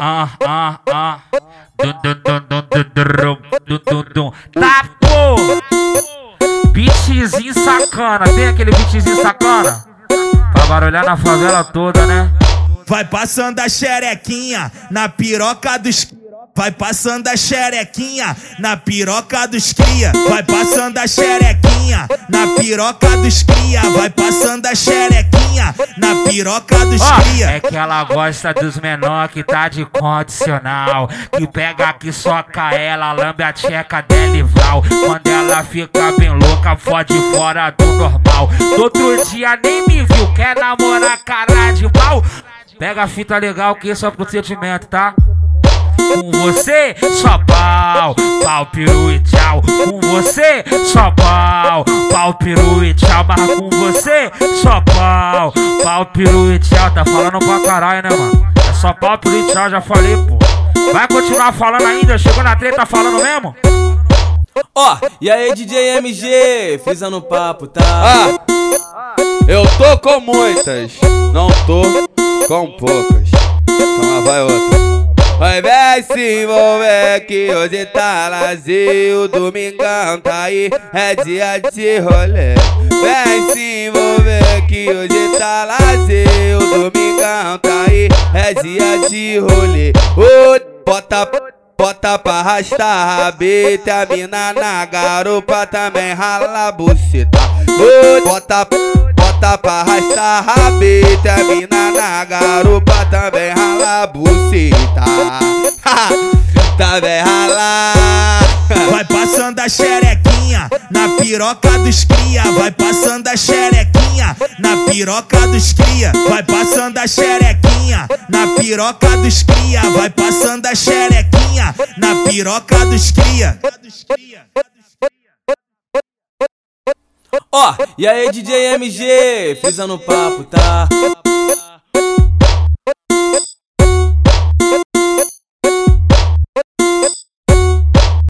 ah, ah, ah. Dum, dum, dum, dum, dum, Tá, pô! Beatzinho sacana. Tem aquele beatzinho sacana? Pra barulhar na favela toda, né? Vai passando a xerequinha na piroca dos... Vai passando a xerequinha na piroca dos cria. Vai passando a xerequinha na piroca dos cria. Vai passando a xerequinha na piroca dos cria. é que ela gosta dos menor que tá de condicional. Que pega aqui, soca ela, lambe a tcheca dela e val. Quando ela fica bem louca, fode fora do normal. Do outro dia nem me viu, quer namorar cara de pau. Pega a fita legal que isso é procedimento, tá? Com você, só pau, pau, peru e tchau. Com você, só pau, pau, peru e tchau. Mas com você, só pau, pau, peru e tchau. Tá falando pra caralho, né, mano? É só pau, peru e tchau, já falei, pô. Vai continuar falando ainda? Chegou na treta falando mesmo? Ó, e aí DJ MG, frisando o papo, tá? Ah, eu tô com muitas, não tô com poucas. Então lá vai outra. Vai vem se envolver que hoje tá lazer, o domingão tá aí, é dia de rolê. Vem se envolver que hoje tá lazer, o domingão tá aí, é dia de rolê. Ô, bota Bota pra arrastar rabeta, a mina na garupa também rala a buceta. Bota, bota pra arrastar rabeta, a mina na garupa também rala a buceta. também rala. Vai passando a xerequinha na piroca dos cria. Vai passando a xerequinha na piroca dos cria. Vai passando a xerequinha na piroca dos cria. Vai passando a xerequinha na piroca dos cria. Ó, e aí DJ MG, frisando o papo, tá?